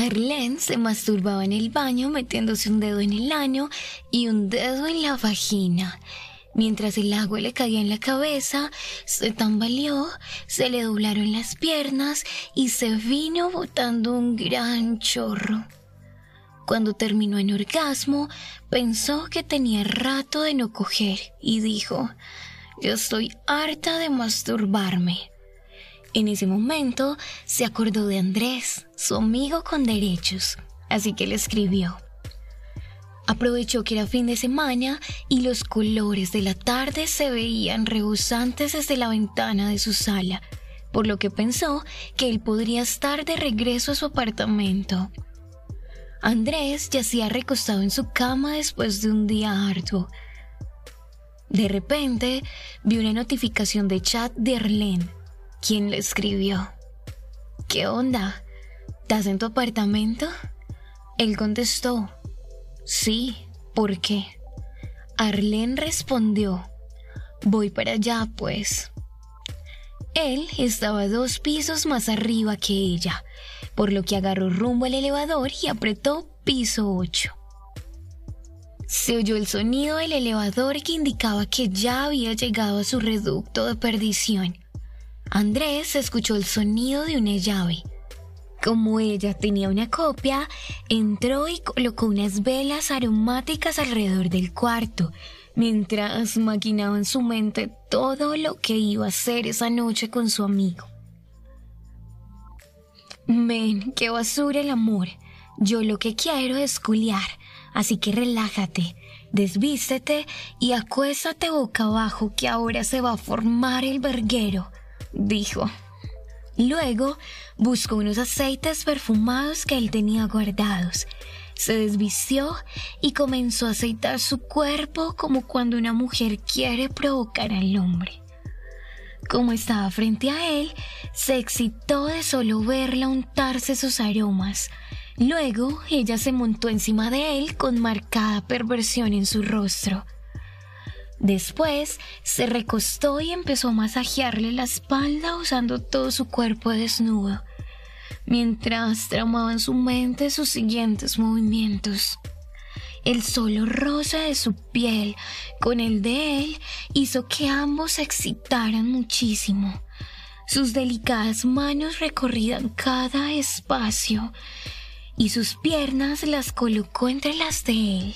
Arlene se masturbaba en el baño metiéndose un dedo en el ano y un dedo en la vagina. Mientras el agua le caía en la cabeza, se tambaleó, se le doblaron las piernas y se vino botando un gran chorro. Cuando terminó en orgasmo, pensó que tenía rato de no coger y dijo, yo estoy harta de masturbarme. En ese momento se acordó de Andrés, su amigo con derechos, así que le escribió. Aprovechó que era fin de semana y los colores de la tarde se veían rebosantes desde la ventana de su sala, por lo que pensó que él podría estar de regreso a su apartamento. Andrés yacía recostado en su cama después de un día arduo. De repente vio una notificación de chat de Arlene, quien le escribió. ¿Qué onda? ¿Estás en tu apartamento? Él contestó. Sí, ¿por qué? Arlene respondió, voy para allá, pues. Él estaba dos pisos más arriba que ella, por lo que agarró rumbo al elevador y apretó piso 8. Se oyó el sonido del elevador que indicaba que ya había llegado a su reducto de perdición. Andrés escuchó el sonido de una llave como ella tenía una copia, entró y colocó unas velas aromáticas alrededor del cuarto, mientras maquinaba en su mente todo lo que iba a hacer esa noche con su amigo. Men, qué basura el amor. Yo lo que quiero es culiar, así que relájate, desvístete y acuéstate boca abajo que ahora se va a formar el verguero, dijo. Luego buscó unos aceites perfumados que él tenía guardados. Se desvistió y comenzó a aceitar su cuerpo como cuando una mujer quiere provocar al hombre. Como estaba frente a él, se excitó de solo verla untarse sus aromas. Luego ella se montó encima de él con marcada perversión en su rostro. Después se recostó y empezó a masajearle la espalda usando todo su cuerpo desnudo, mientras tramaba en su mente sus siguientes movimientos. El solo rosa de su piel con el de él hizo que ambos se excitaran muchísimo. Sus delicadas manos recorrían cada espacio y sus piernas las colocó entre las de él.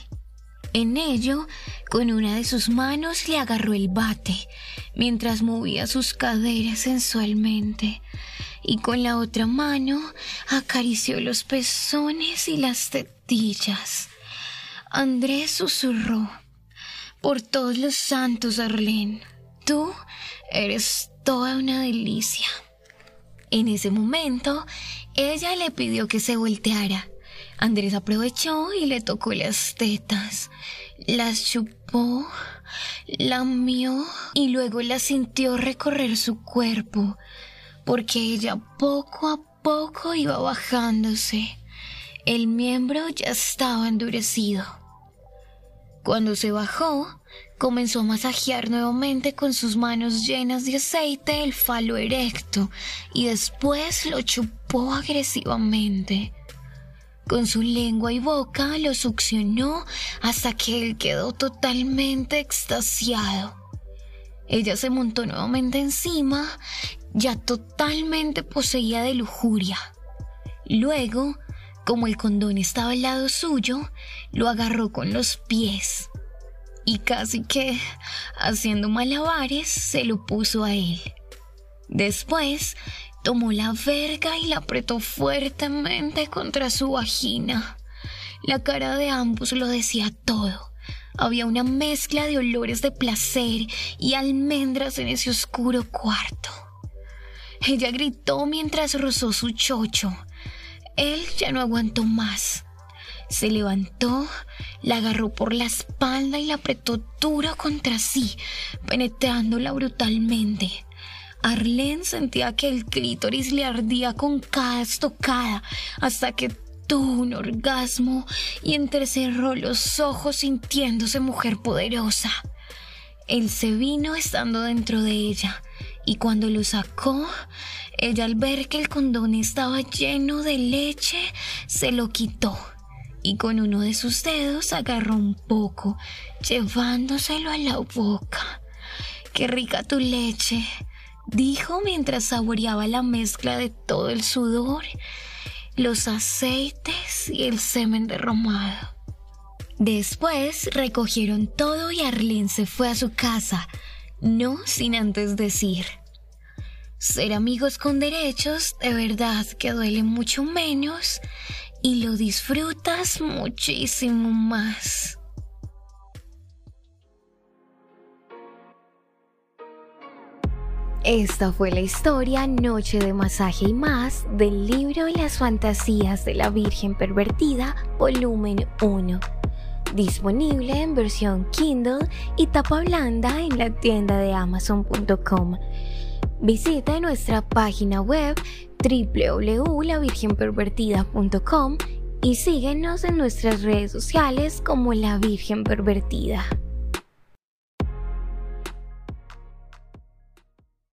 En ello, con una de sus manos le agarró el bate, mientras movía sus caderas sensualmente, y con la otra mano acarició los pezones y las tetillas. Andrés susurró, por todos los santos, Arlene, tú eres toda una delicia. En ese momento, ella le pidió que se volteara Andrés aprovechó y le tocó las tetas, las chupó, lamió y luego las sintió recorrer su cuerpo, porque ella poco a poco iba bajándose. El miembro ya estaba endurecido. Cuando se bajó, comenzó a masajear nuevamente con sus manos llenas de aceite el falo erecto y después lo chupó agresivamente. Con su lengua y boca lo succionó hasta que él quedó totalmente extasiado. Ella se montó nuevamente encima, ya totalmente poseída de lujuria. Luego, como el condón estaba al lado suyo, lo agarró con los pies y casi que, haciendo malabares, se lo puso a él. Después tomó la verga y la apretó fuertemente contra su vagina. La cara de ambos lo decía todo. Había una mezcla de olores de placer y almendras en ese oscuro cuarto. Ella gritó mientras rozó su chocho. Él ya no aguantó más. Se levantó, la agarró por la espalda y la apretó duro contra sí, penetrándola brutalmente. Arlene sentía que el clítoris le ardía con cada estocada hasta que tuvo un orgasmo y entrecerró los ojos sintiéndose mujer poderosa. Él se vino estando dentro de ella y cuando lo sacó, ella al ver que el condón estaba lleno de leche, se lo quitó y con uno de sus dedos agarró un poco, llevándoselo a la boca. Qué rica tu leche, dijo mientras saboreaba la mezcla de todo el sudor, los aceites y el semen derramado. Después recogieron todo y Arlene se fue a su casa, no sin antes decir, ser amigos con derechos de verdad que duele mucho menos y lo disfrutas muchísimo más. Esta fue la historia Noche de Masaje y más del libro Las Fantasías de la Virgen Pervertida, volumen 1. Disponible en versión Kindle y tapa blanda en la tienda de amazon.com. Visita nuestra página web www.lavirgenpervertida.com y síguenos en nuestras redes sociales como La Virgen Pervertida.